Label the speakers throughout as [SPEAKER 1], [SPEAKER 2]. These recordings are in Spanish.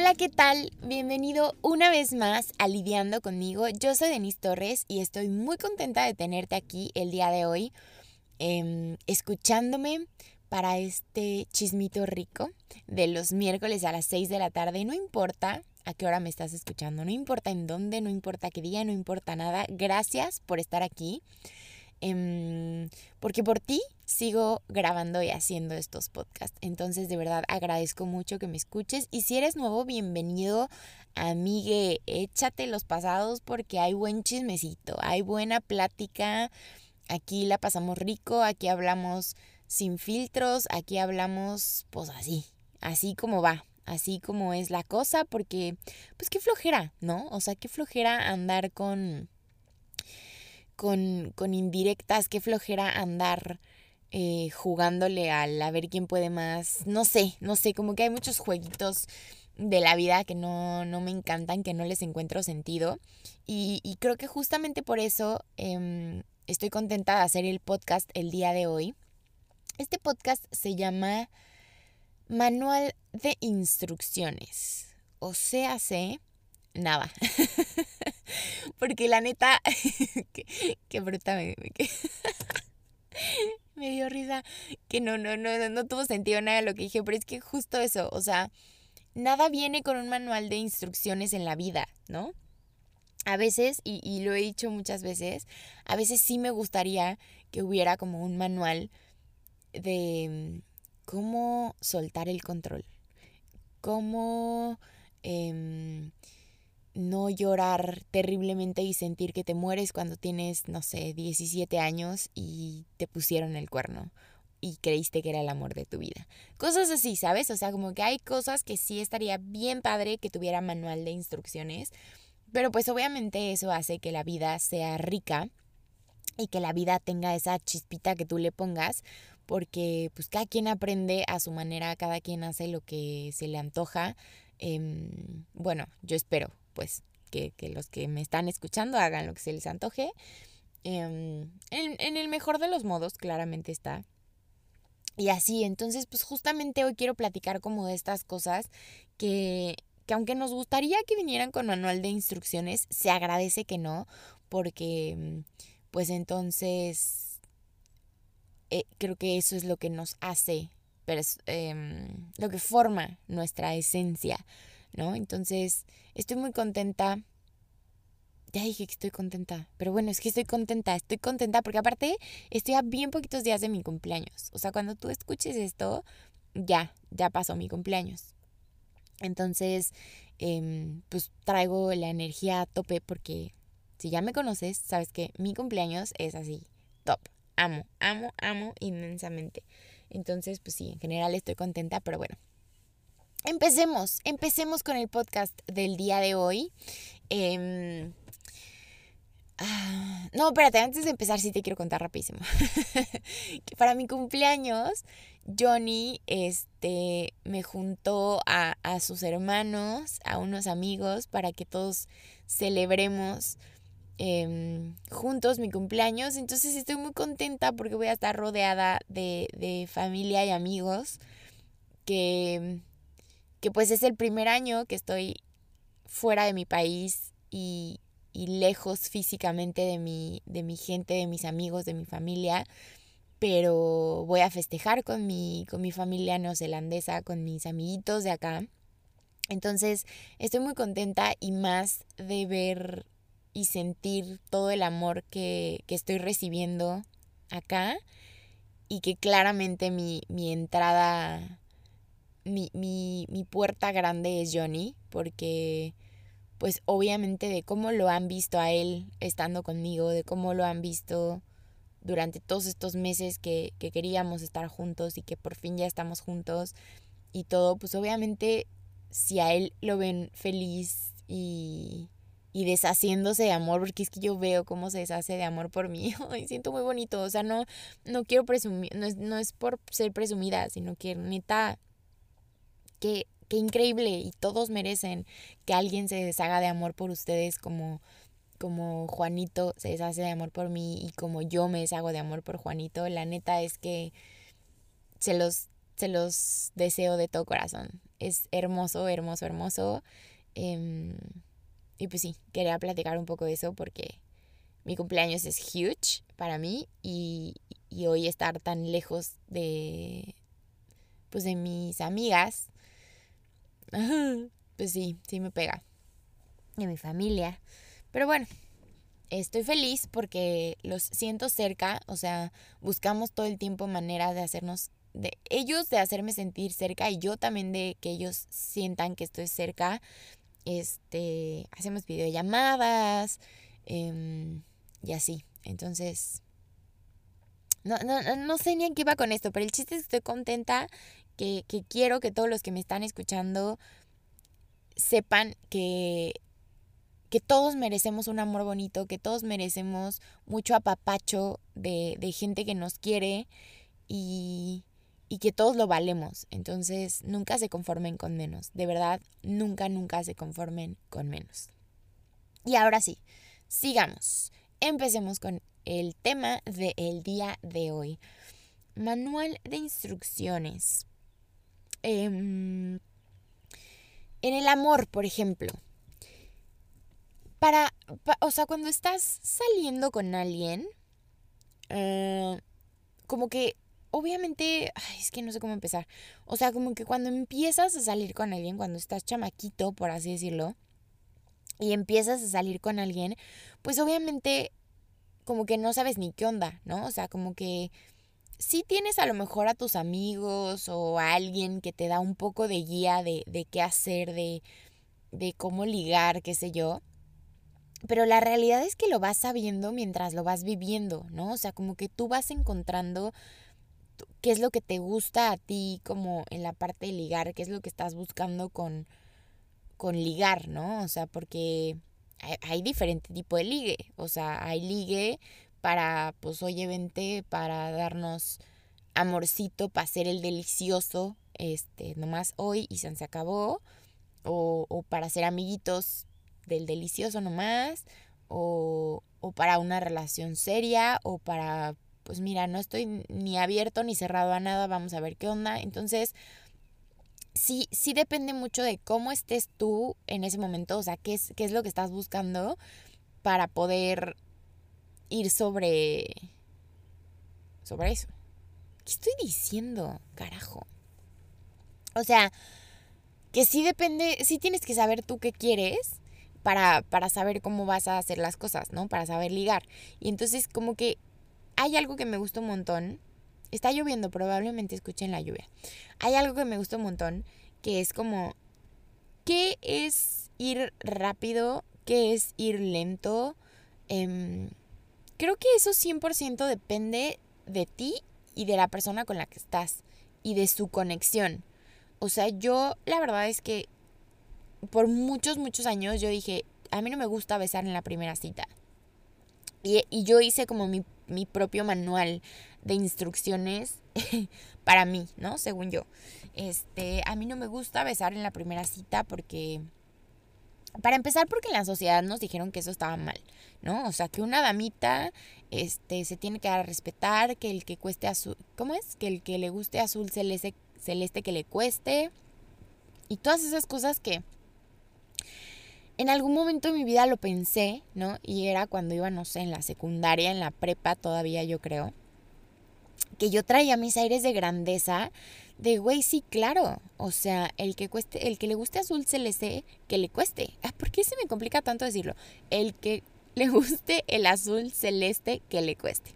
[SPEAKER 1] Hola, ¿qué tal? Bienvenido una vez más a Lidiando conmigo. Yo soy Denise Torres y estoy muy contenta de tenerte aquí el día de hoy, em, escuchándome para este chismito rico de los miércoles a las 6 de la tarde. No importa a qué hora me estás escuchando, no importa en dónde, no importa qué día, no importa nada. Gracias por estar aquí. Em, porque por ti sigo grabando y haciendo estos podcasts. Entonces, de verdad, agradezco mucho que me escuches. Y si eres nuevo, bienvenido, amigue. Échate los pasados porque hay buen chismecito, hay buena plática. Aquí la pasamos rico, aquí hablamos sin filtros, aquí hablamos, pues así, así como va, así como es la cosa, porque, pues qué flojera, ¿no? O sea, qué flojera andar con con, con indirectas, qué flojera andar eh, jugándole al a ver quién puede más. No sé, no sé, como que hay muchos jueguitos de la vida que no, no me encantan, que no les encuentro sentido. Y, y creo que justamente por eso em, estoy contenta de hacer el podcast el día de hoy. Este podcast se llama Manual de Instrucciones. O sea, sé nada. Porque la neta, qué, bruta me, me, dio risa. Que no, no, no, no tuvo sentido nada lo que dije, pero es que justo eso, o sea, nada viene con un manual de instrucciones en la vida, ¿no? A veces, y, y lo he dicho muchas veces, a veces sí me gustaría que hubiera como un manual de cómo soltar el control, cómo... Eh, no llorar terriblemente y sentir que te mueres cuando tienes, no sé, 17 años y te pusieron el cuerno y creíste que era el amor de tu vida. Cosas así, ¿sabes? O sea, como que hay cosas que sí estaría bien padre que tuviera manual de instrucciones, pero pues obviamente eso hace que la vida sea rica y que la vida tenga esa chispita que tú le pongas, porque pues cada quien aprende a su manera, cada quien hace lo que se le antoja. Em, bueno, yo espero, pues que, los que me están escuchando hagan lo que se les antoje. Em, en, el mejor de los modos, claramente está. Y así, entonces, pues justamente hoy quiero platicar como de estas cosas que, que aunque nos gustaría que vinieran con manual de instrucciones, se agradece que no, porque pues entonces eh, creo que eso es lo que nos hace, pero em, lo que forma nuestra esencia, ¿no? Entonces, estoy muy contenta. Ya dije que estoy contenta, pero bueno, es que estoy contenta, estoy contenta porque aparte estoy a bien poquitos días de mi cumpleaños. O sea, cuando tú escuches esto, ya, ya pasó mi cumpleaños. Entonces, em, pues traigo la energía a tope porque si ya me conoces, sabes que mi cumpleaños es así, top. Amo, amo, amo inmensamente. Entonces, pues sí, en general estoy contenta, pero bueno, Empecemos, empecemos con el podcast del día de hoy. Em, ah, no, espérate, antes de empezar sí te quiero contar rapidísimo. para mi cumpleaños, Johnny este, me juntó a, sus hermanos, a unos amigos, para que todos celebremos em, juntos mi cumpleaños. Entonces estoy muy contenta porque voy a estar rodeada de, de familia y amigos que que pues es el primer año que estoy fuera de mi país y, lejos físicamente de mi, de mi gente, de mis amigos, de mi familia, pero voy a festejar con mi, con mi familia neozelandesa, con mis amiguitos de acá. Entonces estoy muy contenta y más de ver y sentir todo el amor que, que estoy recibiendo acá y que claramente mi, mi entrada mi, mi, mi puerta grande es Johnny, porque pues obviamente de cómo lo han visto a él estando conmigo, de cómo lo han visto durante todos estos meses que, que, queríamos estar juntos y que por fin ya estamos juntos y todo, pues obviamente si a él lo ven feliz y, y deshaciéndose de amor, porque es que yo veo cómo se deshace de amor por mí y siento muy bonito, o sea, no, no quiero presumir, no es, no es por ser presumida, sino que neta qué, qué increíble y todos merecen que alguien se deshaga de amor por ustedes como, como Juanito se deshace de amor por mí y como yo me deshago de amor por Juanito. La neta es que se los se los deseo de todo corazón. Es hermoso, hermoso, hermoso. Em, y pues sí, quería platicar un poco de eso porque mi cumpleaños es huge para mí y, y hoy estar tan lejos de pues de mis amigas pues sí, sí me pega. Y mi familia. Pero bueno, estoy feliz porque los siento cerca, o sea, buscamos todo el tiempo maneras de hacernos, de ellos de hacerme sentir cerca y yo también de que ellos sientan que estoy cerca. Este, hacemos videollamadas em, y así. Entonces, no, no, no sé ni en qué iba con esto, pero el chiste es que estoy contenta, que, que quiero que todos los que me están escuchando sepan que que todos merecemos un amor bonito, que todos merecemos mucho apapacho de, de gente que nos quiere y, y, que todos lo valemos. Entonces, nunca se conformen con menos. De verdad, nunca, nunca se conformen con menos. Y ahora sí, sigamos. Empecemos con el tema del día de hoy. Manual de instrucciones. Em, en el amor, por ejemplo. Para, o sea, cuando estás saliendo con alguien, eh, como que, obviamente, ay, es que no sé cómo empezar. O sea, como que cuando empiezas a salir con alguien, cuando estás chamaquito, por así decirlo, y empiezas a salir con alguien, pues obviamente como que no sabes ni qué onda, ¿no? O sea, como que sí tienes a lo mejor a tus amigos o a alguien que te da un poco de guía de, de qué hacer, de, de cómo ligar, qué sé yo. Pero la realidad es que lo vas sabiendo mientras lo vas viviendo, ¿no? O sea, como que tú vas encontrando qué es lo que te gusta a ti como en la parte de ligar, qué es lo que estás buscando con, con ligar, ¿no? O sea, porque hay, hay diferente tipo de ligue. O sea, hay ligue para, pues, oye, vente para darnos amorcito, para hacer el delicioso, este, nomás hoy y se acabó. O, o para ser amiguitos del delicioso nomás. O, o para una relación seria. O para, pues mira, no estoy ni abierto ni cerrado a nada, vamos a ver qué onda. Entonces, sí, sí depende mucho de cómo estés tú en ese momento, o sea, qué es, qué es lo que estás buscando para poder ir sobre. sobre eso. ¿Qué estoy diciendo, carajo? O sea, que sí depende, sí tienes que saber tú qué quieres para, para saber cómo vas a hacer las cosas, ¿no? Para saber ligar. Y entonces como que hay algo que me gusta un montón. Está lloviendo, probablemente escuchen la lluvia. Hay algo que me gusta un montón, que es como, ¿qué es ir rápido? ¿Qué es ir lento? Eh, creo que eso 100% depende de ti y de la persona con la que estás y de su conexión. O sea, yo la verdad es que por muchos, muchos años yo dije, a mí no me gusta besar en la primera cita. Y, y yo hice como mi, mi propio manual de instrucciones para mí, ¿no? Según yo. Este, a mí no me gusta besar en la primera cita porque para empezar, porque en la sociedad nos dijeron que eso estaba mal, ¿no? O sea, que una damita este, se tiene que dar a respetar, que el que cueste azul, ¿cómo es? Que el que le guste azul celeste, celeste que le cueste. Y todas esas cosas que en algún momento de mi vida lo pensé, ¿no? Y era cuando iba, no sé, en la secundaria, en la prepa todavía yo creo, que yo traía mis aires de grandeza de güey, sí, claro. O sea, el que cueste, el que le guste azul celeste, que le cueste. Ah, ¿Por qué se me complica tanto decirlo? El que le guste el azul celeste, que le cueste.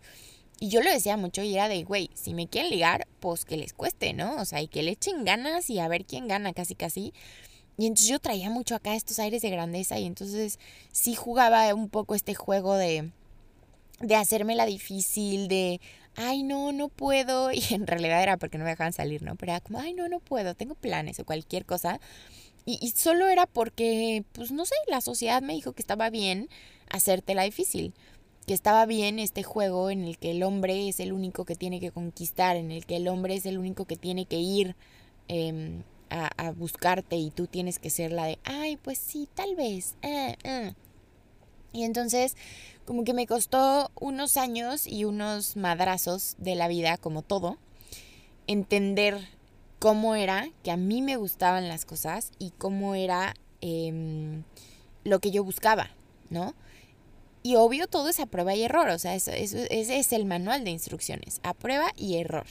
[SPEAKER 1] Y yo lo decía mucho y era de, güey, si me quieren ligar, pues que les cueste, ¿no? O sea, y que le echen ganas y a ver quién gana, casi casi. Y entonces yo traía mucho acá estos aires de grandeza y entonces sí jugaba un poco este juego de, de hacerme la difícil, de, ay, no, no puedo. Y en realidad era porque no me dejaban salir, ¿no? Pero era como, ay, no, no puedo, tengo planes o cualquier cosa. Y, y solo era porque, pues no sé, la sociedad me dijo que estaba bien hacértela difícil. Que estaba bien este juego en el que el hombre es el único que tiene que conquistar, en el que el hombre es el único que tiene que ir eh, a, a, buscarte y tú tienes que ser la de, ay, pues sí, tal vez. Eh, eh. Y entonces como que me costó unos años y unos madrazos de la vida, como todo, entender cómo era que a mí me gustaban las cosas y cómo era em, lo que yo buscaba, ¿no? Y obvio todo es a prueba y error, o sea, eso, ese es el manual de instrucciones, a prueba y error.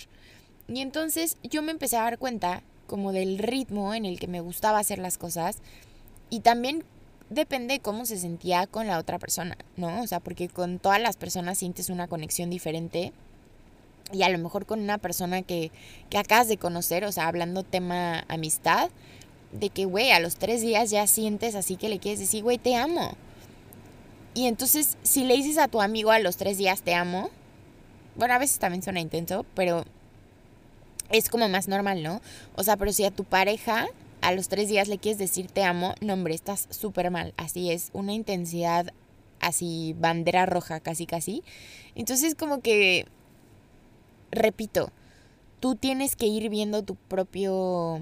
[SPEAKER 1] Y entonces yo me empecé a dar cuenta como del ritmo en el que me gustaba hacer las cosas y también depende de cómo se sentía con la otra persona, ¿no? O sea, porque con todas las personas sientes una conexión diferente y a lo mejor con una persona que, que acabas de conocer, o sea, hablando tema amistad, de que, güey, a los tres días ya sientes así que le quieres decir, güey, te amo. Y entonces, si le dices a tu amigo a los tres días, te amo, bueno, a veces también suena intenso, pero es como más normal, ¿no? O sea, pero si a tu pareja a los tres días le quieres decir te amo, no, hombre, estás súper mal. Así es, una intensidad así, bandera roja, casi, casi. Entonces, como que repito, tú tienes que ir viendo tu propio,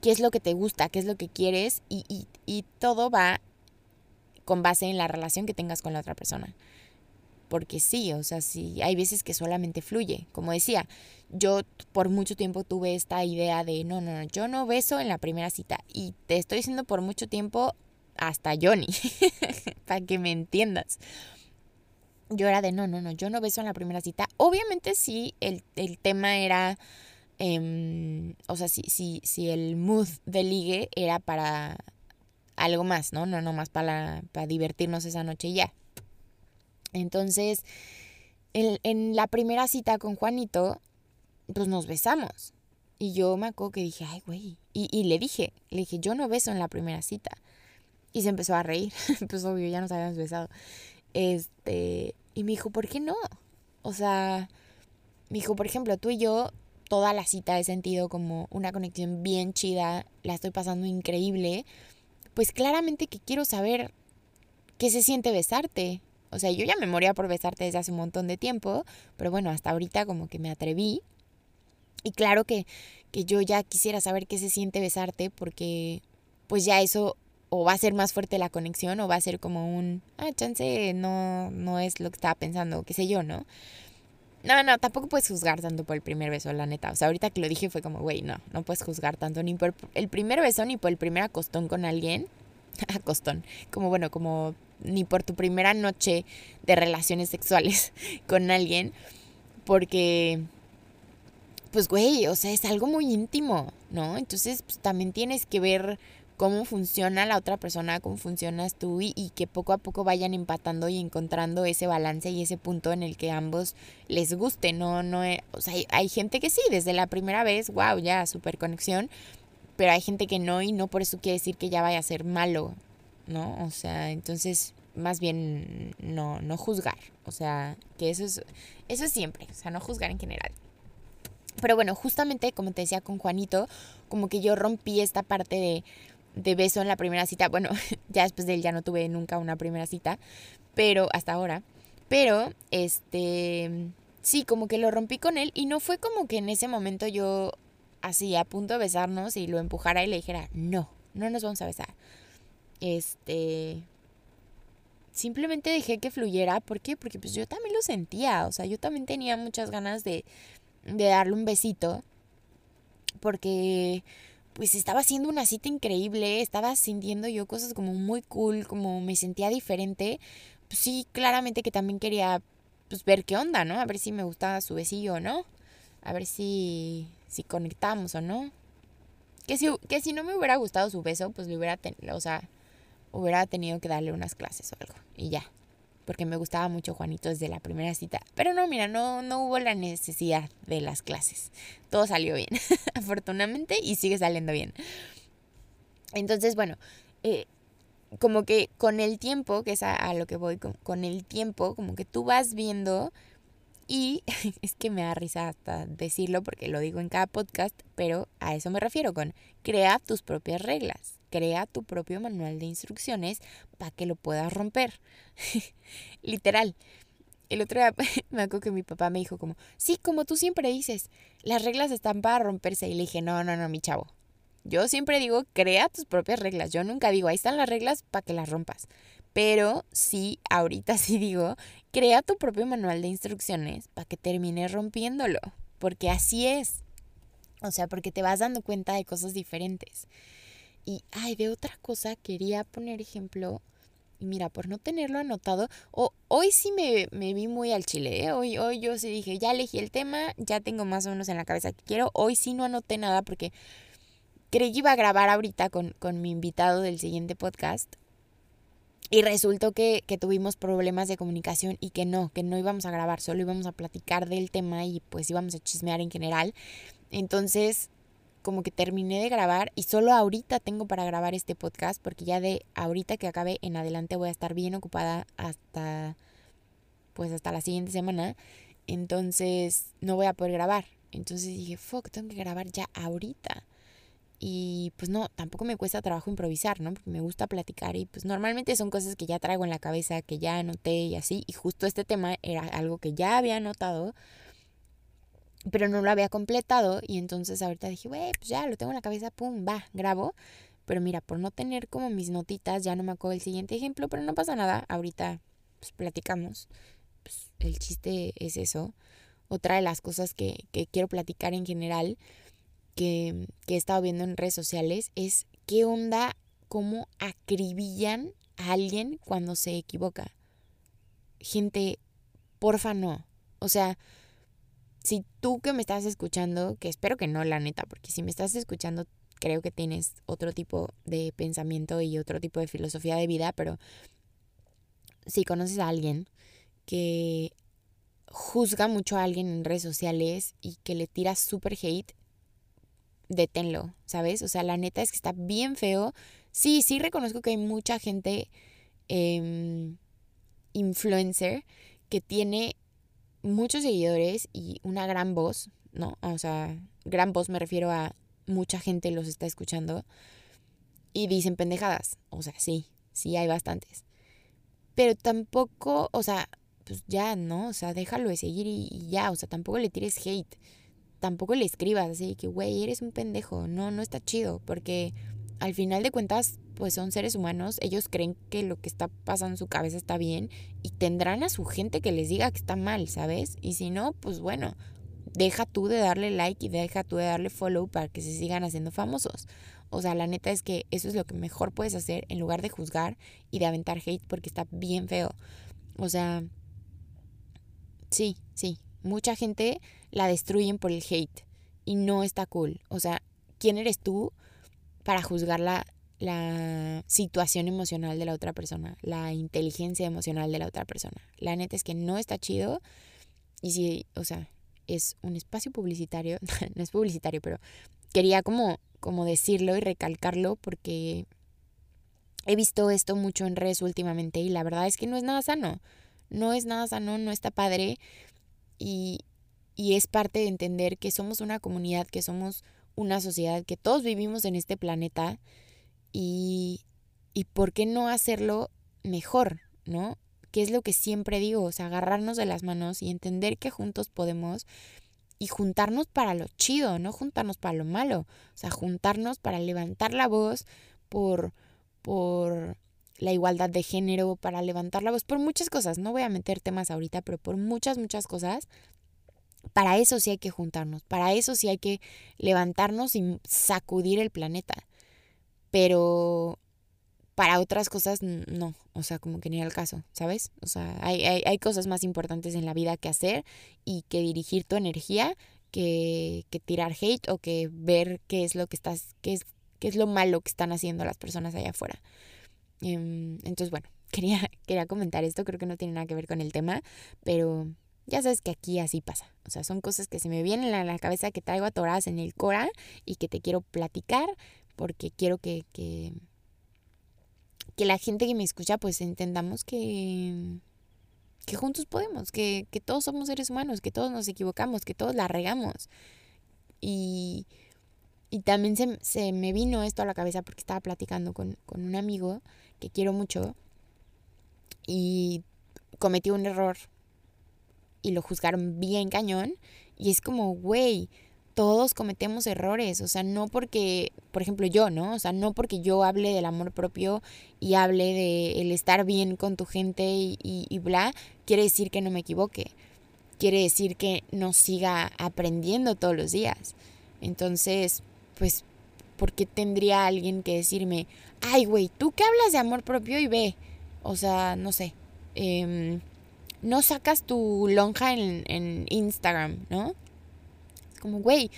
[SPEAKER 1] qué es lo que te gusta, qué es lo que quieres y, y, y todo va con base en la relación que tengas con la otra persona. Porque sí, o sea, sí, hay veces que solamente fluye. Como decía, yo por mucho tiempo tuve esta idea de, no, no, no, yo no beso en la primera cita. Y te estoy diciendo por mucho tiempo hasta Johnny, para que me entiendas yo era de, no, no, no, yo no beso en la primera cita. Obviamente sí, el, tema era, em, o sea, si, si, si el mood de ligue era para algo más, ¿no? No, no más para, para divertirnos esa noche y ya. Entonces, en, en la primera cita con Juanito, pues nos besamos. Y yo me acuerdo que dije, ay, güey. Y, y le dije, le dije, yo no beso en la primera cita. Y se empezó a reír. pues obvio, ya nos habíamos besado. Este, y me dijo, ¿por qué no? O sea, me dijo, por ejemplo, tú y yo, toda la cita he sentido como una conexión bien chida, la estoy pasando increíble. Pues claramente que quiero saber qué se siente besarte. O sea, yo ya me moría por besarte desde hace un montón de tiempo, pero bueno, hasta ahorita como que me atreví. Y claro que, que yo ya quisiera saber qué se siente besarte porque pues ya eso o va a ser más fuerte la conexión o va a ser como un, ah, chance no, no es lo que estaba pensando, qué sé yo, ¿no? No, no, tampoco puedes juzgar tanto por el primer beso, la neta. O sea, ahorita que lo dije fue como, güey, no, no puedes juzgar tanto ni por el primer beso ni por el primer acostón con alguien. acostón. Como, bueno, como ni por tu primera noche de relaciones sexuales con alguien. Porque, pues, güey, o sea, es algo muy íntimo, ¿no? Entonces, pues, también tienes que ver cómo funciona la otra persona, cómo funcionas tú y, que poco a poco vayan empatando y encontrando ese balance y ese punto en el que ambos les guste, no, no, o sea, hay, gente que sí, desde la primera vez, wow, ya, super conexión, pero hay gente que no y no por eso quiere decir que ya vaya a ser malo, ¿no? O sea, entonces, más bien no, no juzgar, o sea, que eso es, eso es siempre, o sea, no juzgar en general. Pero bueno, justamente como te decía con Juanito, como que yo rompí esta parte de, de beso en la primera cita. Bueno, ya después de él ya no tuve nunca una primera cita, pero hasta ahora. Pero, este, sí, como que lo rompí con él y no fue como que en ese momento yo así a punto de besarnos y lo empujara y le dijera, no, no nos vamos a besar. Este, simplemente dejé que fluyera. ¿Por qué? Porque pues yo también lo sentía, o sea, yo también tenía muchas ganas de, de darle un besito. Porque pues estaba haciendo una cita increíble, estaba sintiendo yo cosas como muy cool, como me sentía diferente. Pues sí, claramente que también quería pues ver qué onda, ¿no? A ver si me gustaba su besillo o no. A ver si, si conectamos o no. Que si, que si no me hubiera gustado su beso, pues le hubiera, tenido, o sea, hubiera tenido que darle unas clases o algo. Y ya porque me gustaba mucho Juanito desde la primera cita. Pero no, mira, no, no hubo la necesidad de las clases. Todo salió bien, afortunadamente, y sigue saliendo bien. Entonces, bueno, eh, como que con el tiempo, que es a, lo que voy, con, el tiempo, como que tú vas viendo y es que me da risa hasta decirlo porque lo digo en cada podcast, pero a eso me refiero con crea tus propias reglas crea tu propio manual de instrucciones para que lo puedas romper. Literal. El otro día me acuerdo que mi papá me dijo como, sí, como tú siempre dices, las reglas están para romperse. Y le dije, no, no, no, mi chavo. Yo siempre digo, crea tus propias reglas. Yo nunca digo, ahí están las reglas para que las rompas. Pero sí, ahorita sí digo, crea tu propio manual de instrucciones para que termines rompiéndolo. Porque así es. O sea, porque te vas dando cuenta de cosas diferentes. Y, ay, de otra cosa quería poner ejemplo. Y mira, por no tenerlo anotado, o, hoy sí me, vi muy al chile, ¿eh? hoy, hoy yo sí dije, ya elegí el tema, ya tengo más o menos en la cabeza que quiero. Hoy sí no anoté nada porque creí que iba a grabar ahorita con, con mi invitado del siguiente podcast. Y resultó que, que, tuvimos problemas de comunicación y que no, que no íbamos a grabar, solo íbamos a platicar del tema y pues íbamos a chismear en general. Entonces, como que terminé de grabar y solo ahorita tengo para grabar este podcast porque ya de ahorita que acabe en adelante voy a estar bien ocupada hasta pues hasta la siguiente semana. Entonces, no voy a poder grabar. Entonces dije, fuck, tengo que grabar ya ahorita. Y pues no, tampoco me cuesta trabajo improvisar, ¿no? Porque me gusta platicar y pues normalmente son cosas que ya traigo en la cabeza, que ya anoté y así. Y justo este tema era algo que ya había anotado, pero no lo había completado. Y entonces ahorita dije, güey, pues ya lo tengo en la cabeza, pum, va, grabo. Pero mira, por no tener como mis notitas, ya no me acuerdo el siguiente ejemplo, pero no pasa nada. Ahorita pues platicamos. Pues, el chiste es eso. Otra de las cosas que, que quiero platicar en general que, he estado viendo en redes sociales es qué onda, cómo acribillan a alguien cuando se equivoca. Gente, porfa no. O sea, si tú que me estás escuchando, que espero que no, la neta, porque si me estás escuchando, creo que tienes otro tipo de pensamiento y otro tipo de filosofía de vida, pero si conoces a alguien que juzga mucho a alguien en redes sociales y que le tira súper hate, deténlo, ¿sabes? O sea, la neta es que está bien feo. Sí, sí reconozco que hay mucha gente em, influencer que tiene muchos seguidores y una gran voz, ¿no? O sea, gran voz me refiero a mucha gente los está escuchando y dicen pendejadas. O sea, sí, sí hay bastantes. Pero tampoco, o sea, pues ya, ¿no? O sea, déjalo de seguir y, y ya, o sea, tampoco le tires hate tampoco le escribas así que, güey, eres un pendejo. No, no está chido, porque al final de cuentas, pues son seres humanos, ellos creen que lo que está pasando en su cabeza está bien y tendrán a su gente que les diga que está mal, ¿sabes? Y si no, pues bueno, deja tú de darle like y deja tú de darle follow para que se sigan haciendo famosos. O sea, la neta es que eso es lo que mejor puedes hacer en lugar de juzgar y de aventar hate porque está bien feo. O sea, sí, sí, mucha gente la destruyen por el hate y no está cool. O sea, ¿quién eres tú para juzgar la, la situación emocional de la otra persona, la inteligencia emocional de la otra persona? La neta es que no está chido y si, o sea, es un espacio publicitario, no es publicitario, pero quería como, como decirlo y recalcarlo porque he visto esto mucho en redes últimamente y la verdad es que no es nada sano. No es nada sano, no está padre. Y, y es parte de entender que somos una comunidad, que somos una sociedad, que todos vivimos en este planeta y, y por qué no hacerlo mejor, ¿no? Que es lo que siempre digo, o sea, agarrarnos de las manos y entender que juntos podemos y juntarnos para lo chido, no juntarnos para lo malo, o sea, juntarnos para levantar la voz por, por la igualdad de género, para levantar la voz por muchas cosas, no voy a meter temas ahorita, pero por muchas, muchas cosas para eso sí hay que juntarnos, para eso sí hay que levantarnos y sacudir el planeta. Pero para otras cosas no, o sea, como que ni el caso, ¿sabes? O sea, hay, hay, hay, cosas más importantes en la vida que hacer y que dirigir tu energía que, que tirar hate o que ver qué es lo que estás, qué es, qué es lo malo que están haciendo las personas allá afuera. Em, entonces, bueno, quería, quería comentar esto, creo que no tiene nada que ver con el tema, pero ya sabes que aquí así pasa. O sea, son cosas que se me vienen a la cabeza que traigo atoradas en el cora y que te quiero platicar porque quiero que, que, que la gente que me escucha pues entendamos que, que juntos podemos, que, que todos somos seres humanos, que todos nos equivocamos, que todos la regamos. Y, y también se, se, me vino esto a la cabeza porque estaba platicando con, con un amigo que quiero mucho y cometí un error y lo juzgaron bien cañón. Y es como, güey, todos cometemos errores, o sea, no porque, por ejemplo, yo, ¿no? O sea, no porque yo hable del amor propio y hable de el estar bien con tu gente y, y, bla, quiere decir que no me equivoque. Quiere decir que no siga aprendiendo todos los días. Entonces, pues, ¿por qué tendría alguien que decirme, ay, güey, tú que hablas de amor propio y ve? O sea, no sé. Em, no sacas tu lonja en, en Instagram, ¿no? Es como, güey,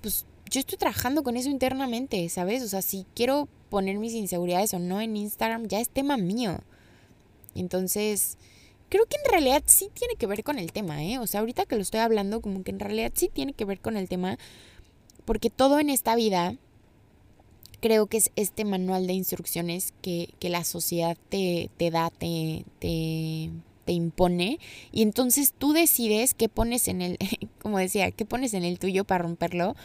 [SPEAKER 1] pues yo estoy trabajando con eso internamente, ¿sabes? O sea, si quiero poner mis inseguridades o no en Instagram, ya es tema mío. Entonces, creo que en realidad sí tiene que ver con el tema, ¿eh? O sea, ahorita que lo estoy hablando, como que en realidad sí tiene que ver con el tema, porque todo en esta vida creo que es este manual de instrucciones que, que la sociedad te, te da, te, te, te, impone, y entonces tú decides qué pones en el, como decía, qué pones en el tuyo para romperlo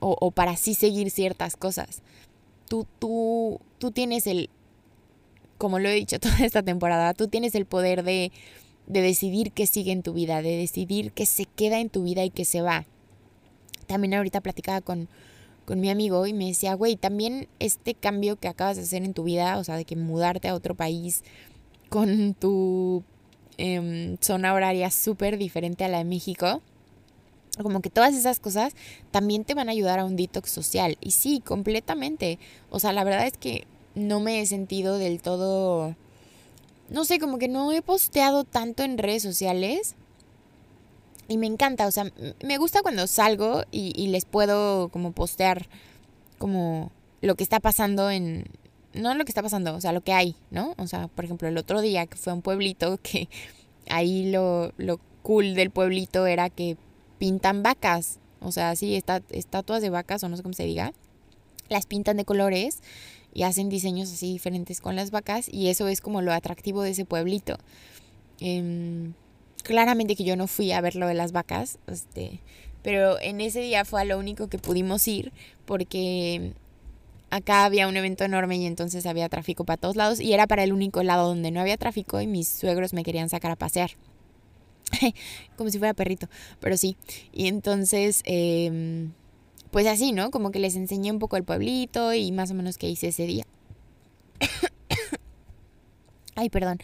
[SPEAKER 1] o, o para así seguir ciertas cosas. Tú, tú, tú tienes el, como lo he dicho toda esta temporada, tú tienes el poder de, de decidir qué sigue en tu vida, de decidir qué se queda en tu vida y qué se va. También ahorita platicaba con, con mi amigo y me decía, güey, también este cambio que acabas de hacer en tu vida, o sea, de que mudarte a otro país con tu eh, zona horaria súper diferente a la de México, como que todas esas cosas también te van a ayudar a un detox social. Y sí, completamente. O sea, la verdad es que no me he sentido del todo, no sé, como que no he posteado tanto en redes sociales. Y me encanta, o sea, me gusta cuando salgo y, y les puedo como postear como lo que está pasando en, no lo que está pasando, o sea, lo que hay, ¿no? O sea, por ejemplo, el otro día que fue a un pueblito que ahí lo, lo cool del pueblito era que pintan vacas, o sea, sí, estatuas de vacas o no sé cómo se diga, las pintan de colores y hacen diseños así diferentes con las vacas y eso es como lo atractivo de ese pueblito. Eh, claramente que yo no fui a ver lo de las vacas, este, pero en ese día fue a lo único que pudimos ir porque acá había un evento enorme y entonces había tráfico para todos lados y era para el único lado donde no había tráfico y mis suegros me querían sacar a pasear. Como si fuera perrito, pero sí. Y entonces, eh, pues así, ¿no? Como que les enseñé un poco el pueblito y más o menos qué hice ese día. Ay, perdón.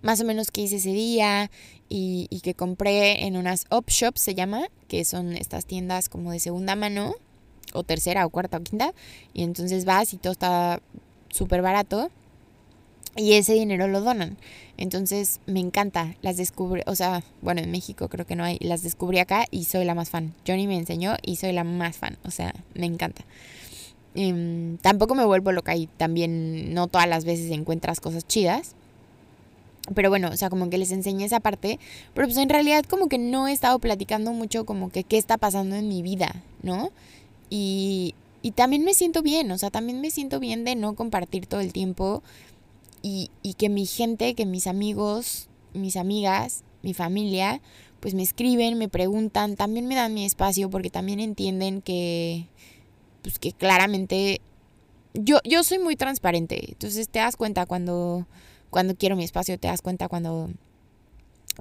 [SPEAKER 1] Más o menos qué hice ese día y, y que compré en unas op shops, se llama, que son estas tiendas como de segunda mano, o tercera, o cuarta, o quinta. Y entonces vas y todo está súper barato y ese dinero lo donan. Entonces me encanta, las descubrí, o sea, bueno, en México creo que no hay, las descubrí acá y soy la más fan. Johnny me enseñó y soy la más fan, o sea, me encanta. Eh, tampoco me vuelvo loca y también no todas las veces encuentras cosas chidas. Pero bueno, o sea, como que les enseñé esa parte. Pero pues en realidad como que no he estado platicando mucho como que qué está pasando en mi vida, ¿no? Y, y también me siento bien, o sea, también me siento bien de no compartir todo el tiempo y, y que mi gente, que mis amigos, mis amigas, mi familia, pues me escriben, me preguntan, también me dan mi espacio porque también entienden que, pues que claramente yo, yo soy muy transparente, entonces te das cuenta cuando, cuando quiero mi espacio, te das cuenta cuando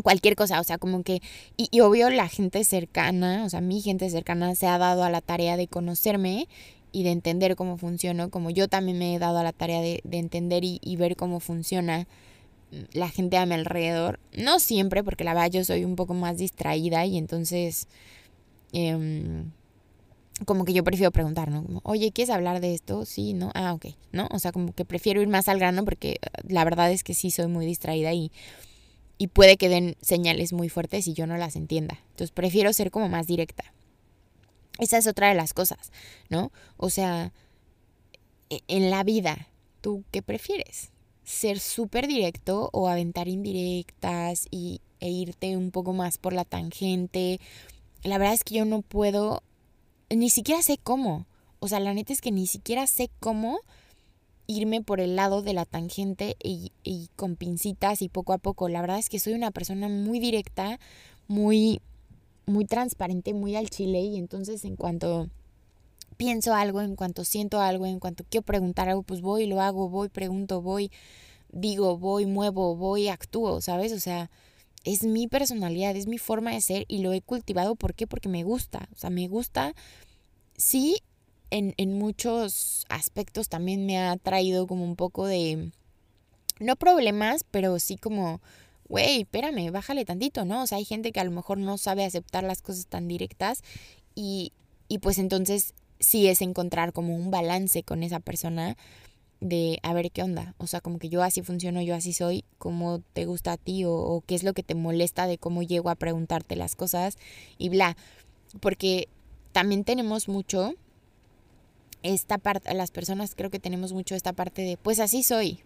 [SPEAKER 1] cualquier cosa, o sea, como que, y, y, obvio la gente cercana, o sea, mi gente cercana se ha dado a la tarea de conocerme y de entender cómo funciona, como yo también me he dado a la tarea de, de entender y, y, ver cómo funciona la gente a mi alrededor. No siempre, porque la verdad yo soy un poco más distraída y entonces eh, como que yo prefiero preguntar, ¿no? Oye, ¿quieres hablar de esto? Sí, ¿no? Ah, ok, ¿no? O sea, como que prefiero ir más al grano porque uh, la verdad es que sí soy muy distraída y, y puede que den señales muy fuertes y yo no las entienda. Entonces prefiero ser como más directa. Esa es otra de las cosas, ¿no? O sea, e, en la vida, ¿tú qué prefieres? ¿Ser súper directo o aventar indirectas y, e irte un poco más por la tangente? La verdad es que yo no puedo, ni siquiera sé cómo. O sea, la neta es que ni siquiera sé cómo irme por el lado de la tangente y, y con pincitas y poco a poco. La verdad es que soy una persona muy directa, muy muy transparente, muy al chile y entonces en cuanto pienso algo, en cuanto siento algo, en cuanto quiero preguntar algo, pues voy, lo hago, voy, pregunto, voy, digo, voy, muevo, voy, actúo, ¿sabes? O sea, es mi personalidad, es mi forma de ser y lo he cultivado, ¿por qué? Porque me gusta, o sea, me gusta, sí, en, en muchos aspectos también me ha traído como un poco de, no problemas, pero sí como güey, espérame, bájale tantito, ¿no? O sea, hay gente que a lo mejor no sabe aceptar las cosas tan directas y, y pues entonces sí es encontrar como un balance con esa persona de a ver qué onda. O sea, como que yo así funciono, yo así soy, cómo te gusta a ti o, o qué es lo que te molesta de cómo llego a preguntarte las cosas y bla. Porque también tenemos mucho esta parte, las personas creo que tenemos mucho esta parte de, pues así soy.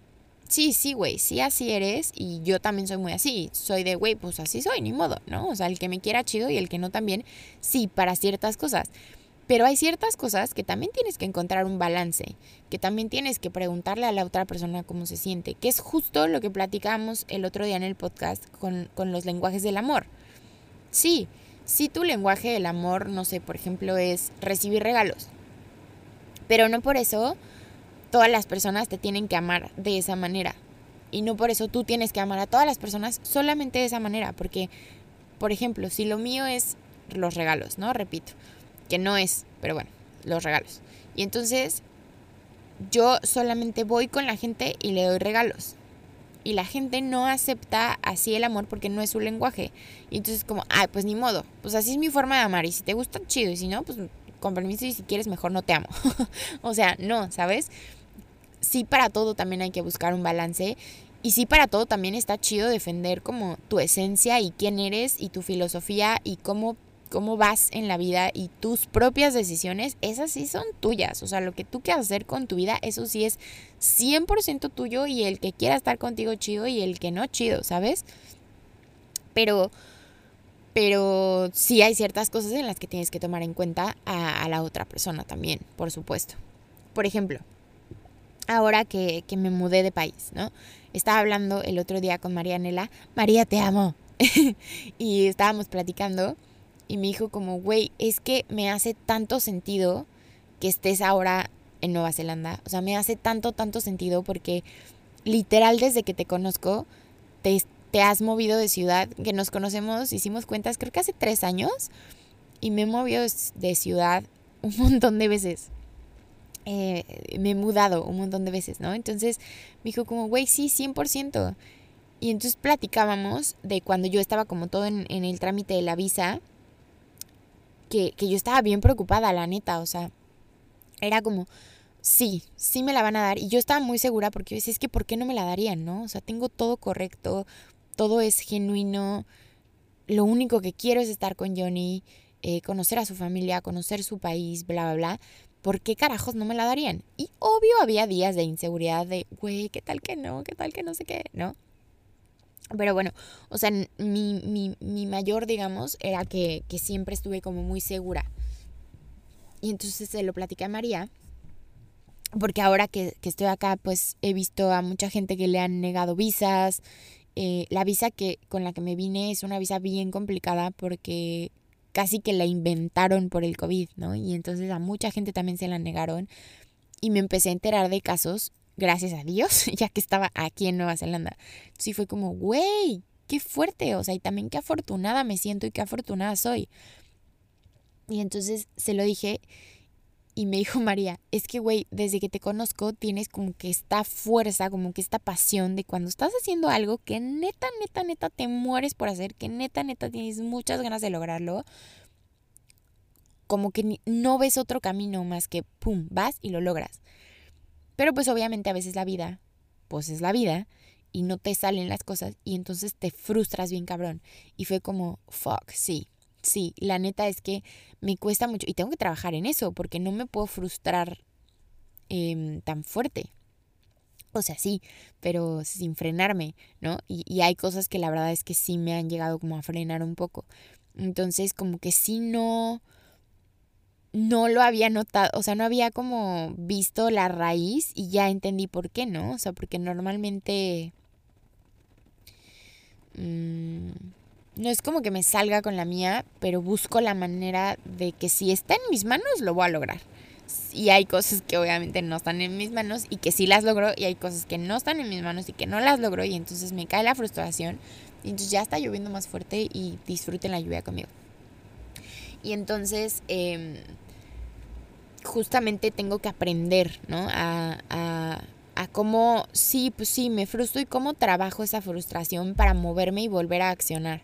[SPEAKER 1] Sí, sí, güey, sí así eres y yo también soy muy así. Soy de, güey, pues así soy, ni modo, ¿no? O sea, el que me quiera chido y el que no también, sí, para ciertas cosas. Pero hay ciertas cosas que también tienes que encontrar un balance, que también tienes que preguntarle a la otra persona cómo se siente, que es justo lo que platicamos el otro día en el podcast con, con los lenguajes del amor. Sí, si tu lenguaje del amor, no sé, por ejemplo, es recibir regalos, pero no por eso todas las personas te tienen que amar de esa manera. Y no por eso tú tienes que amar a todas las personas solamente de esa manera. Porque, por ejemplo, si lo mío es los regalos, ¿no? Repito, que no es, pero bueno, los regalos. Y entonces yo solamente voy con la gente y le doy regalos. Y la gente no acepta así el amor porque no es su lenguaje. Y entonces como, ay, pues ni modo. Pues así es mi forma de amar. Y si te gusta, chido. Y si no, pues con permiso y si quieres mejor no te amo. o sea, no, ¿sabes? Sí para todo también hay que buscar un balance y sí para todo también está chido defender como tu esencia y quién eres y tu filosofía y cómo cómo vas en la vida y tus propias decisiones, esas sí son tuyas. O sea, lo que tú quieras hacer con tu vida, eso sí es 100% tuyo y el que quiera estar contigo chido y el que no chido, ¿sabes? Pero pero sí hay ciertas cosas en las que tienes que tomar en cuenta a, la otra persona también, por supuesto. Por ejemplo, ahora que, que, me mudé de país, ¿no? Estaba hablando el otro día con Marianela, María, te amo. y estábamos platicando y me dijo como, güey, es que me hace tanto sentido que estés ahora en Nueva Zelanda. O sea, me hace tanto, tanto sentido porque literal desde que te conozco, te, te has movido de ciudad, que nos conocemos, hicimos cuentas creo que hace tres años y me he movido de ciudad un montón de veces. Eh, me he mudado un montón de veces, ¿no? Entonces me dijo como, güey, sí, 100%. Y entonces platicábamos de cuando yo estaba como todo en, el trámite de la visa, que, que yo estaba bien preocupada, la neta, o sea, era como, sí, sí me la van a dar. Y yo estaba muy segura porque yo decía, es que ¿por qué no me la darían, no? O sea, tengo todo correcto, todo es genuino, lo único que quiero es estar con Johnny, eh, conocer a su familia, conocer su país, bla, bla, bla. ¿Por qué carajos no me la darían? Y obvio había días de inseguridad de, güey, ¿qué tal que no? ¿Qué tal que no sé qué? ¿No? Pero bueno, o sea, mi, mi, mi mayor, digamos, era que, que, siempre estuve como muy segura. Y entonces se lo platicé a María, porque ahora que, que estoy acá, pues he visto a mucha gente que le han negado visas, eh, la visa que, con la que me vine es una visa bien complicada porque casi que la inventaron por el COVID, ¿no? Y entonces a mucha gente también se la negaron y me empecé a enterar de casos, gracias a Dios, ya que estaba aquí en Nueva Zelanda. Sí fue como, güey, qué fuerte, o sea, y también qué afortunada me siento y qué afortunada soy. Y entonces se lo dije y me dijo María, es que, güey, desde que te conozco tienes como que esta fuerza, como que esta pasión de cuando estás haciendo algo que neta, neta, neta te mueres por hacer, que neta, neta tienes muchas ganas de lograrlo, como que no ves otro camino más que, ¡pum!, vas y lo logras. Pero pues obviamente a veces la vida, pues es la vida, y no te salen las cosas, y entonces te frustras bien cabrón. Y fue como, fuck, sí, sí, la neta es que me cuesta mucho y tengo que trabajar en eso porque no me puedo frustrar em, tan fuerte. O sea, sí, pero sin frenarme, ¿no? Y, y, hay cosas que la verdad es que sí me han llegado como a frenar un poco. Entonces, como que sí no, no lo había notado, o sea, no había como visto la raíz y ya entendí por qué, ¿no? O sea, porque normalmente... Mmm, no es como que me salga con la mía, pero busco la manera de que si está en mis manos, lo voy a lograr. Y hay cosas que obviamente no están en mis manos y que sí las logro, y hay cosas que no están en mis manos y que no las logro, y entonces me cae la frustración. Y entonces ya está lloviendo más fuerte y disfruten la lluvia conmigo. Y entonces, em, justamente tengo que aprender, ¿no? A, a, a cómo, sí, pues sí, me frustro y cómo trabajo esa frustración para moverme y volver a accionar.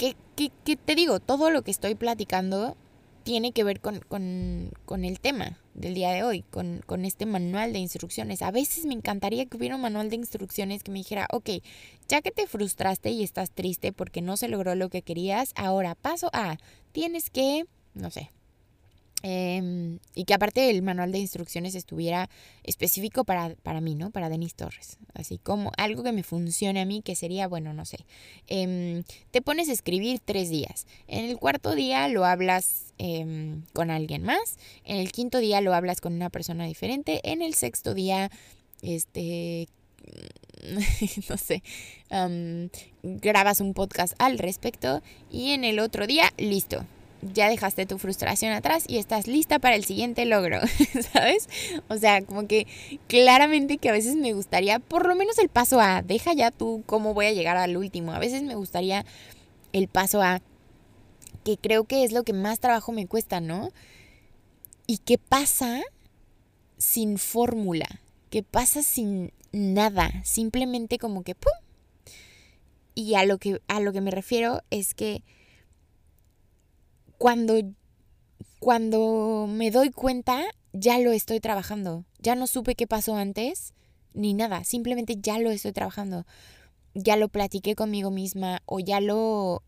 [SPEAKER 1] ¿Qué, te digo? Todo lo que estoy platicando tiene que ver con, con, el tema del día de hoy, con, con, este manual de instrucciones. A veces me encantaría que hubiera un manual de instrucciones que me dijera, ok, ya que te frustraste y estás triste porque no se logró lo que querías, ahora paso a, tienes que, no sé, Em, y que aparte el manual de instrucciones estuviera específico para, para, mí, ¿no? Para Denis Torres. Así como algo que me funcione a mí, que sería, bueno, no sé. Em, te pones a escribir tres días. En el cuarto día lo hablas em, con alguien más. En el quinto día lo hablas con una persona diferente. En el sexto día, este, no sé, grabas un podcast al respecto y en el otro día, listo, ya dejaste tu frustración atrás y estás lista para el siguiente logro, ¿sabes? O sea, como que claramente que a veces me gustaría, por lo menos el paso A, deja ya tú cómo voy a llegar al último, a veces me gustaría el paso A, que creo que es lo que más trabajo me cuesta, ¿no? ¿Y qué pasa sin fórmula? ¿Qué pasa sin nada? Simplemente como que ¡pum! Y a lo que, a lo que me refiero es que cuando, cuando me doy cuenta, ya lo estoy trabajando. Ya no supe qué pasó antes, ni nada. Simplemente ya lo estoy trabajando. Ya lo platiqué conmigo misma o ya lo,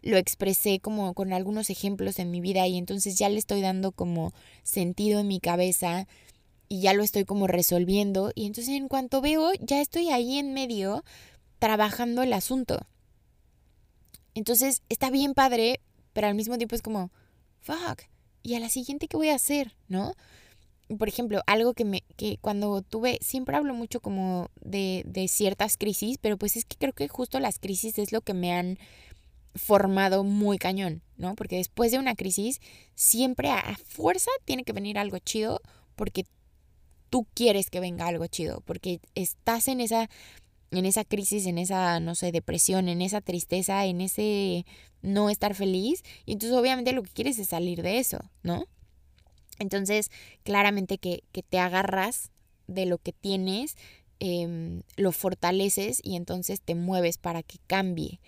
[SPEAKER 1] lo expresé como con algunos ejemplos en mi vida y entonces ya le estoy dando como sentido en mi cabeza y ya lo estoy como resolviendo y entonces en cuanto veo ya estoy ahí en medio trabajando el asunto. Entonces está bien padre pero al mismo tiempo es como, fuck, ¿y a la siguiente qué voy a hacer? ¿No? Por ejemplo, algo que me, que cuando tuve, siempre hablo mucho como de, de ciertas crisis, pero pues es que creo que justo las crisis es lo que me han formado muy cañón, ¿no? Porque después de una crisis, siempre a, fuerza tiene que venir algo chido, porque tú quieres que venga algo chido, porque estás en esa en esa crisis, en esa, no sé, depresión, en esa tristeza, en ese no estar feliz. Y entonces obviamente lo que quieres es salir de eso, ¿no? Entonces, claramente que, te agarras de lo que tienes, em, lo fortaleces y entonces te mueves para que cambie.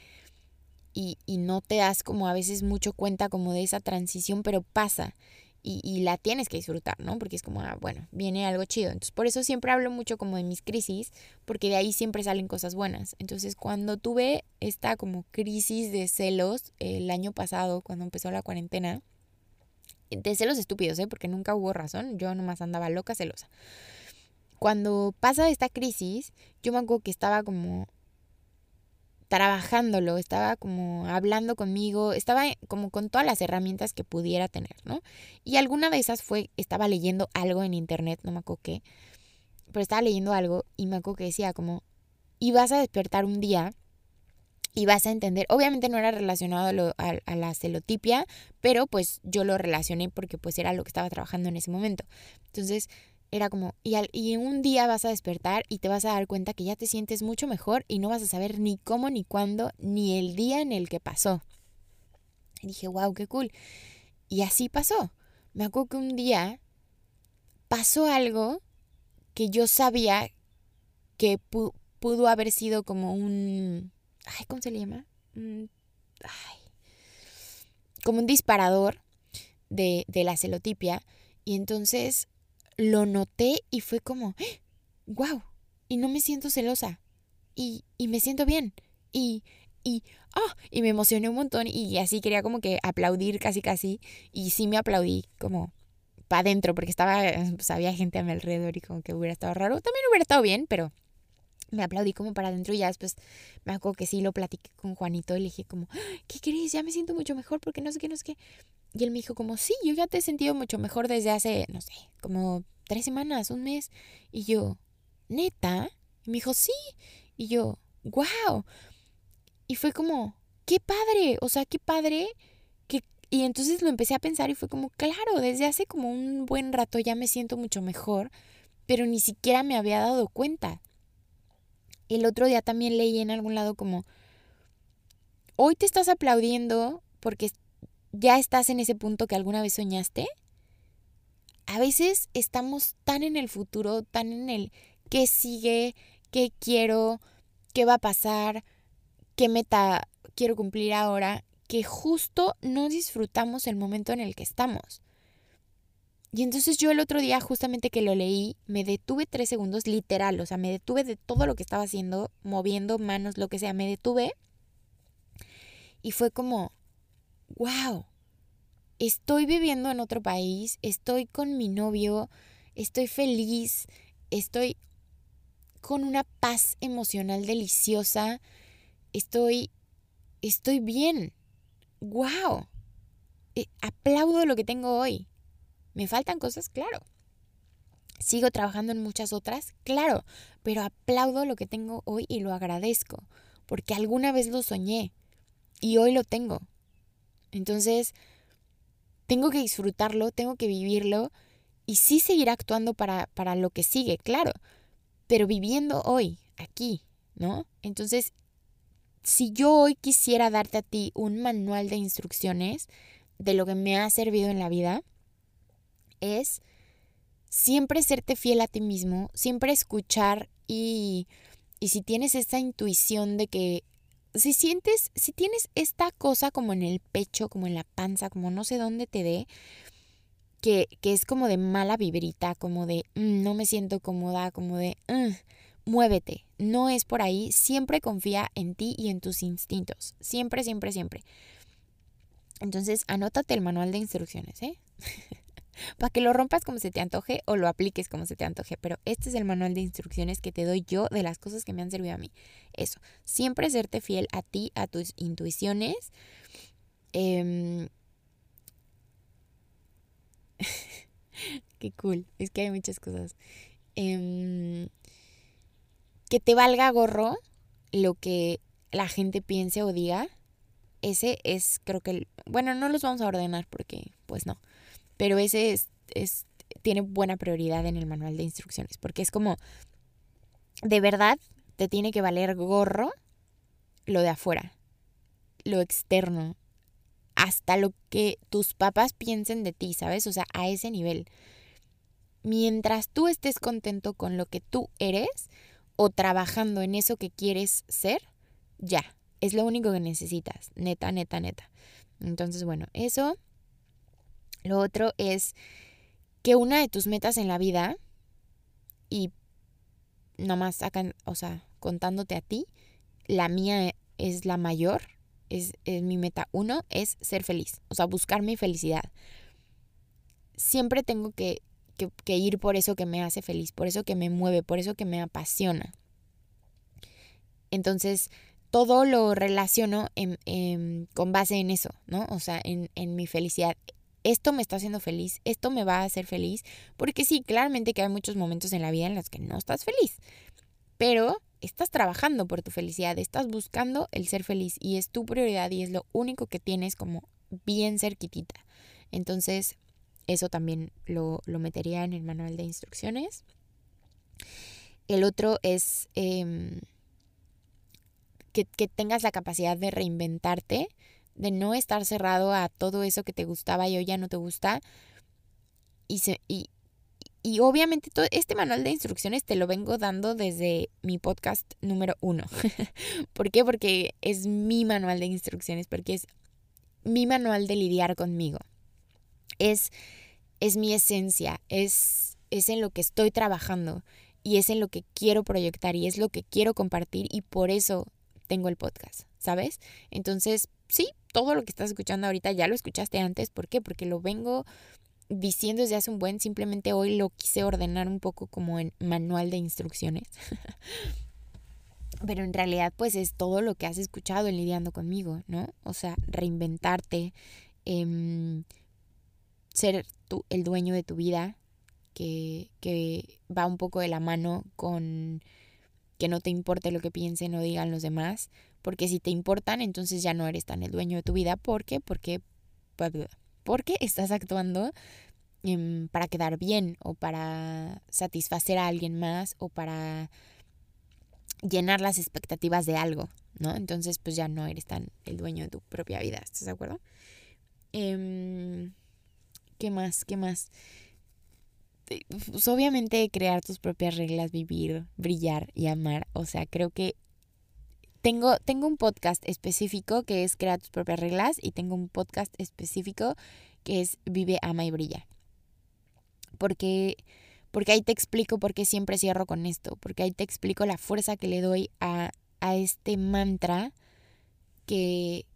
[SPEAKER 1] Y, y no te das como a veces mucho cuenta como de esa transición, pero pasa y, la tienes que disfrutar, ¿no? Porque es como, ah, bueno, viene algo chido. Entonces, por eso siempre hablo mucho como de mis crisis, porque de ahí siempre salen cosas buenas. Entonces, cuando tuve esta como crisis de celos el año pasado, cuando empezó la cuarentena, de celos estúpidos, ¿eh? Porque nunca hubo razón, yo nomás andaba loca celosa. Cuando pasa esta crisis, yo me acuerdo que estaba como trabajándolo, estaba como hablando conmigo, estaba como con todas las herramientas que pudiera tener, ¿no? Y alguna de esas fue, estaba leyendo algo en internet, no me acuerdo qué, pero estaba leyendo algo y me acuerdo que decía como, y vas a despertar un día y vas a entender, obviamente no era relacionado a, a, la celotipia, pero pues yo lo relacioné porque pues era lo que estaba trabajando en ese momento. Entonces era como, y, al, y un día vas a despertar y te vas a dar cuenta que ya te sientes mucho mejor y no vas a saber ni cómo, ni cuándo, ni el día en el que pasó. Y dije, wow, qué cool. Y así pasó. Me acuerdo que un día pasó algo que yo sabía que pudo haber sido como un... Ay, ¿cómo se le llama? ay, como un disparador de, de la celotipia. Y entonces lo noté y fue como, wow, y no me siento celosa, y, y me siento bien, y, y, oh, y me emocioné un montón, y así quería como que aplaudir casi casi, y sí me aplaudí como para adentro, porque estaba, pues había gente a mi alrededor y como que hubiera estado raro, también hubiera estado bien, pero me aplaudí como para adentro y ya después me acuerdo que sí lo platiqué con Juanito y le dije como, ¿qué querés? Ya me siento mucho mejor porque no sé qué, no sé qué. Y él me dijo como, sí, yo ya te he sentido mucho mejor desde hace, no sé, como tres semanas, un mes. Y yo, neta. Y me dijo, sí. Y yo, wow. Y fue como, qué padre, o sea, qué padre. Que... Y entonces lo empecé a pensar y fue como, claro, desde hace como un buen rato ya me siento mucho mejor, pero ni siquiera me había dado cuenta. El otro día también leí en algún lado como, hoy te estás aplaudiendo porque ya estás en ese punto que alguna vez soñaste. A veces estamos tan en el futuro, tan en el qué sigue, qué quiero, qué va a pasar, qué meta quiero cumplir ahora, que justo no disfrutamos el momento en el que estamos. Y entonces yo el otro día, justamente que lo leí, me detuve tres segundos, literal, o sea, me detuve de todo lo que estaba haciendo, moviendo manos, lo que sea, me detuve. Y fue como, wow, estoy viviendo en otro país, estoy con mi novio, estoy feliz, estoy con una paz emocional deliciosa, estoy, estoy bien. wow, eh, aplaudo lo que tengo hoy ¿Me faltan cosas? Claro. ¿Sigo trabajando en muchas otras? Claro, pero aplaudo lo que tengo hoy y lo agradezco, porque alguna vez lo soñé y hoy lo tengo. Entonces, tengo que disfrutarlo, tengo que vivirlo y sí seguir actuando para, para lo que sigue, claro, pero viviendo hoy, aquí, ¿no? Entonces, si yo hoy quisiera darte a ti un manual de instrucciones de lo que me ha servido en la vida, es siempre serte fiel a ti mismo, siempre escuchar y, y si tienes esta intuición de que si sientes, si tienes esta cosa como en el pecho, como en la panza, como no sé dónde te dé, que, que es como de mala vibrita, como de mm, no me siento cómoda, como de mm, muévete, no es por ahí, siempre confía en ti y en tus instintos, siempre, siempre, siempre. Entonces, anótate el manual de instrucciones, ¿eh? para que lo rompas como se te antoje o lo apliques como se te antoje. Pero este es el manual de instrucciones que te doy yo de las cosas que me han servido a mí. Eso, siempre serte fiel a ti, a tus intuiciones. Em, qué cool, es que hay muchas cosas. Em, que te valga gorro lo que la gente piense o diga. Ese es, creo que, bueno, no los vamos a ordenar porque, pues no pero ese es, es, tiene buena prioridad en el manual de instrucciones, porque es como, de verdad, te tiene que valer gorro lo de afuera, lo externo, hasta lo que tus papás piensen de ti, ¿sabes? O sea, a ese nivel. Mientras tú estés contento con lo que tú eres o trabajando en eso que quieres ser, ya, es lo único que necesitas, neta, neta, neta. Entonces, bueno, eso lo otro es que una de tus metas en la vida, y nomás acá, o sea, contándote a ti, la mía es la mayor, es, mi meta uno, es ser feliz, o sea, buscar mi felicidad. Siempre tengo que, que, ir por eso que me hace feliz, por eso que me mueve, por eso que me apasiona. Entonces, todo lo relaciono con base en eso, ¿no? O sea, en, en mi felicidad esto me está haciendo feliz, esto me va a hacer feliz, porque sí, claramente que hay muchos momentos en la vida en los que no estás feliz, pero estás trabajando por tu felicidad, estás buscando el ser feliz y es tu prioridad y es lo único que tienes como bien cerquitita. Entonces, eso también lo, metería en el manual de instrucciones. El otro es em, que, que tengas la capacidad de reinventarte de no estar cerrado a todo eso que te gustaba y hoy ya no te gusta. Y, se, y, y obviamente todo este manual de instrucciones te lo vengo dando desde mi podcast número uno. ¿Por qué? Porque es mi manual de instrucciones, porque es mi manual de lidiar conmigo. Es, es mi esencia, es, es en lo que estoy trabajando y es en lo que quiero proyectar y es lo que quiero compartir y por eso tengo el podcast, ¿sabes? Entonces, sí, todo lo que estás escuchando ahorita ya lo escuchaste antes. ¿Por qué? Porque lo vengo diciendo desde hace un buen, simplemente hoy lo quise ordenar un poco como en manual de instrucciones. Pero en realidad pues es todo lo que has escuchado en lidiando conmigo, ¿no? O sea, reinventarte, em, ser tú el dueño de tu vida, que, que va un poco de la mano con que no te importe lo que piensen o digan los demás, porque si te importan, entonces ya no eres tan el dueño de tu vida. ¿Por qué? Porque, porque estás actuando em, para quedar bien o para satisfacer a alguien más o para llenar las expectativas de algo, ¿no? Entonces, pues ya no eres tan el dueño de tu propia vida, ¿estás de acuerdo? Em, ¿Qué más? ¿Qué más? Pues obviamente crear tus propias reglas, vivir, brillar y amar. O sea, creo que tengo, tengo un podcast específico que es Crea tus propias reglas y tengo un podcast específico que es Vive, ama y brilla. Porque, porque ahí te explico por qué siempre cierro con esto, porque ahí te explico la fuerza que le doy a, a este mantra que,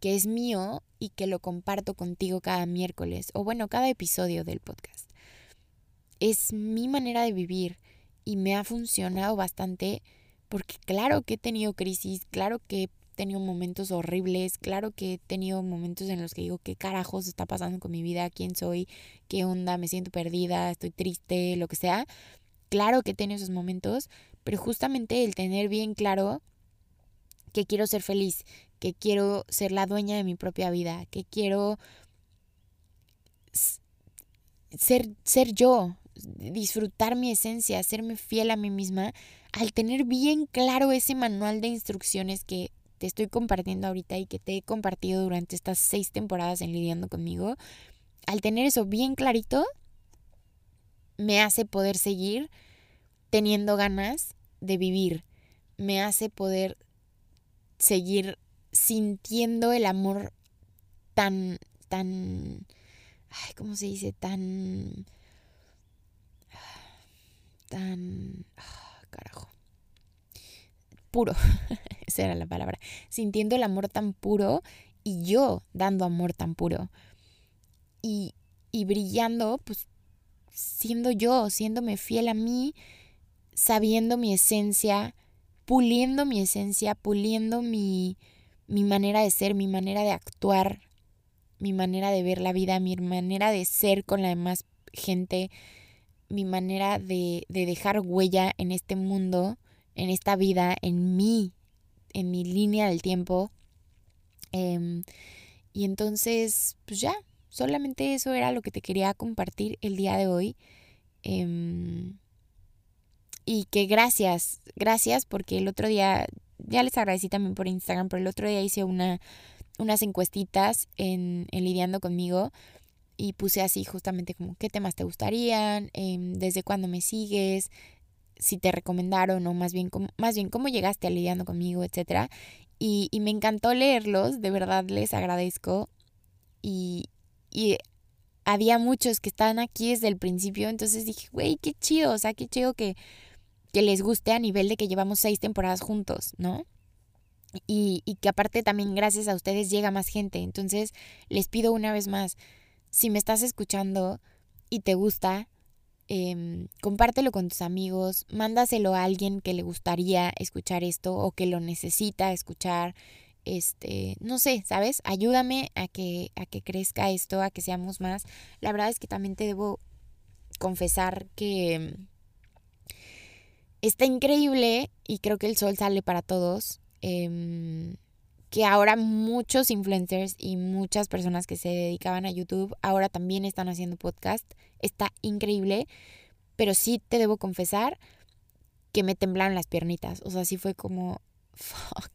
[SPEAKER 1] que es mío y que lo comparto contigo cada miércoles o bueno, cada episodio del podcast. Es mi manera de vivir y me ha funcionado bastante porque claro que he tenido crisis, claro que he tenido momentos horribles, claro que he tenido momentos en los que digo, ¿qué carajos está pasando con mi vida? ¿Quién soy? ¿Qué onda? ¿Me siento perdida? ¿Estoy triste? Lo que sea. Claro que he tenido esos momentos, pero justamente el tener bien claro que quiero ser feliz, que quiero ser la dueña de mi propia vida, que quiero ser, ser yo, disfrutar mi esencia, hacerme fiel a mí misma, al tener bien claro ese manual de instrucciones que te estoy compartiendo ahorita y que te he compartido durante estas seis temporadas en lidiando conmigo, al tener eso bien clarito, me hace poder seguir teniendo ganas de vivir, me hace poder seguir sintiendo el amor tan, tan, ay, ¿cómo se dice? Tan, tan, ah, puro, esa era la palabra, sintiendo el amor tan puro y yo dando amor tan puro. Y, y brillando, pues siendo yo, siéndome fiel a mí, sabiendo mi esencia, puliendo mi esencia, puliendo mi, mi manera de ser, mi manera de actuar, mi manera de ver la vida, mi manera de ser con la demás gente, mi manera de, de dejar huella en este mundo, en esta vida, en mí, en mi línea del tiempo. Em, y entonces, pues ya, solamente eso era lo que te quería compartir el día de hoy. Em, y que gracias, gracias porque el otro día ya les agradecí también por Instagram, pero el otro día hice una, unas encuestitas en, en Lidiando conmigo y puse así justamente como qué temas te gustarían, em, desde cuándo me sigues, si te recomendaron o más bien, más bien cómo llegaste a Lidiando conmigo, etc. Y, y me encantó leerlos, de verdad les agradezco. Y, y había muchos que estaban aquí desde el principio, entonces dije, güey, qué chido, o sea, qué chido que que les guste a nivel de que llevamos seis temporadas juntos, ¿no? Y, y, que aparte también gracias a ustedes llega más gente. Entonces les pido una vez más, si me estás escuchando y te gusta, eh, compártelo con tus amigos, mándaselo a alguien que le gustaría escuchar esto o que lo necesita escuchar. Este, no sé, ¿sabes? Ayúdame a que, a que crezca esto, a que seamos más. La verdad es que también te debo confesar que está increíble y creo que el sol sale para todos. Em, que ahora muchos influencers y muchas personas que se dedicaban a YouTube ahora también están haciendo podcast. Está increíble, pero sí te debo confesar que me temblaron las piernitas. O sea, sí fue como, fuck.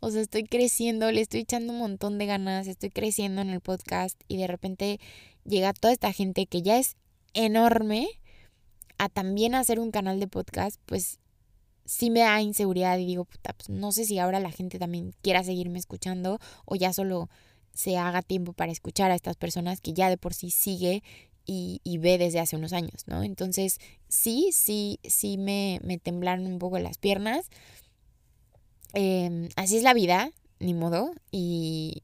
[SPEAKER 1] O sea, estoy creciendo, le estoy echando un montón de ganas, estoy creciendo en el podcast y de repente llega toda esta gente que ya es enorme a también hacer un canal de podcast, pues sí me da inseguridad y digo, puta, pues no sé si ahora la gente también quiera seguirme escuchando o ya solo se haga tiempo para escuchar a estas personas que ya de por sí sigue y, y ve desde hace unos años, ¿no? Entonces, sí, sí, sí me, me temblaron un poco las piernas. Em, así es la vida, ni modo. Y,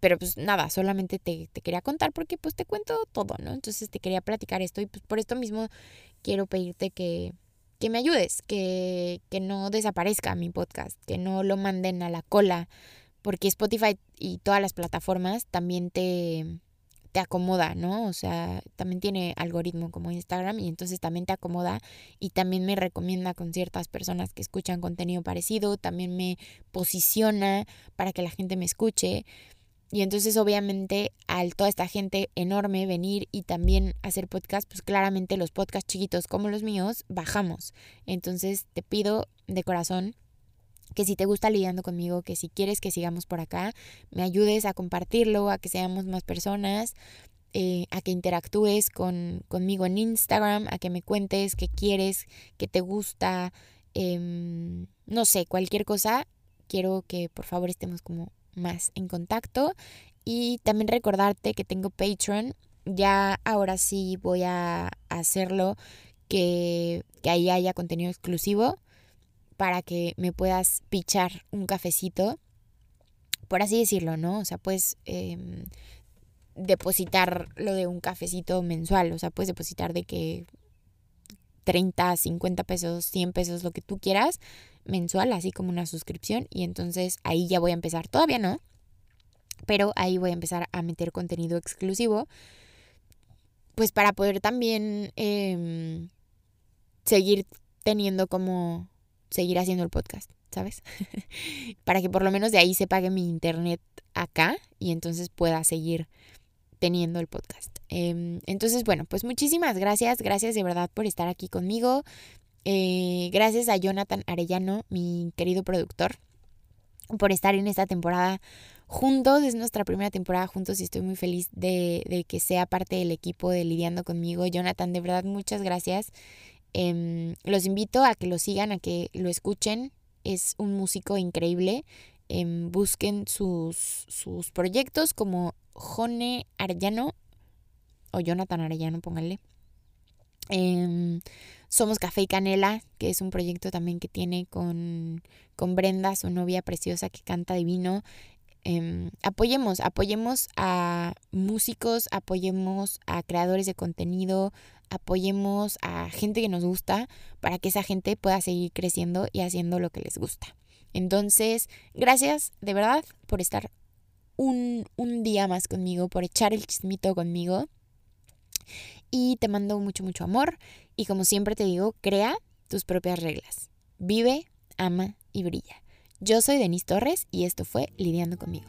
[SPEAKER 1] pero pues nada, solamente te, te, quería contar porque pues te cuento todo, ¿no? Entonces te quería platicar esto y pues por esto mismo quiero pedirte que, que me ayudes, que, que no desaparezca mi podcast, que no lo manden a la cola, porque Spotify y todas las plataformas también te, te acomoda, ¿no? O sea, también tiene algoritmo como Instagram y entonces también te acomoda y también me recomienda con ciertas personas que escuchan contenido parecido, también me posiciona para que la gente me escuche. Y entonces obviamente al toda esta gente enorme venir y también hacer podcast, pues claramente los podcasts chiquitos como los míos bajamos. Entonces te pido de corazón que si te gusta lidiando conmigo, que si quieres que sigamos por acá, me ayudes a compartirlo, a que seamos más personas, eh, a que interactúes con, conmigo en Instagram, a que me cuentes qué quieres, qué te gusta, em, no sé, cualquier cosa quiero que por favor estemos como más en contacto. Y también recordarte que tengo Patreon. Ya ahora sí voy a hacerlo que, que ahí haya contenido exclusivo para que me puedas pichar un cafecito, por así decirlo, ¿no? O sea, puedes em, depositar lo de un cafecito mensual, o sea, puedes depositar de que 30, 50 pesos, 100 pesos, lo que tú quieras, mensual, así como una suscripción, y entonces ahí ya voy a empezar, todavía no, pero ahí voy a empezar a meter contenido exclusivo, pues para poder también em, seguir teniendo como seguir haciendo el podcast, ¿sabes? Para que por lo menos de ahí se pague mi internet acá y entonces pueda seguir teniendo el podcast. Em, entonces, bueno, pues muchísimas gracias, gracias de verdad por estar aquí conmigo. Eh, gracias a Jonathan Arellano, mi querido productor, por estar en esta temporada juntos. Es nuestra primera temporada juntos y estoy muy feliz de, de que sea parte del equipo de Lidiando conmigo. Jonathan, de verdad, muchas gracias. Em, los invito a que lo sigan, a que lo escuchen. Es un músico increíble. Em, busquen sus, sus proyectos como Jone Arellano o Jonathan Arellano, pónganle. Em, Somos Café y Canela, que es un proyecto también que tiene con, con Brenda, su novia preciosa que canta divino. apoyemos, apoyemos a músicos, apoyemos a creadores de contenido, apoyemos a gente que nos gusta para que esa gente pueda seguir creciendo y haciendo lo que les gusta. Entonces, gracias de verdad por estar un, un día más conmigo, por echar el chismito conmigo. Y te mando mucho, mucho amor. Y como siempre te digo, crea tus propias reglas. Vive, ama y brilla. Yo soy Denise Torres y esto fue Lidiando conmigo.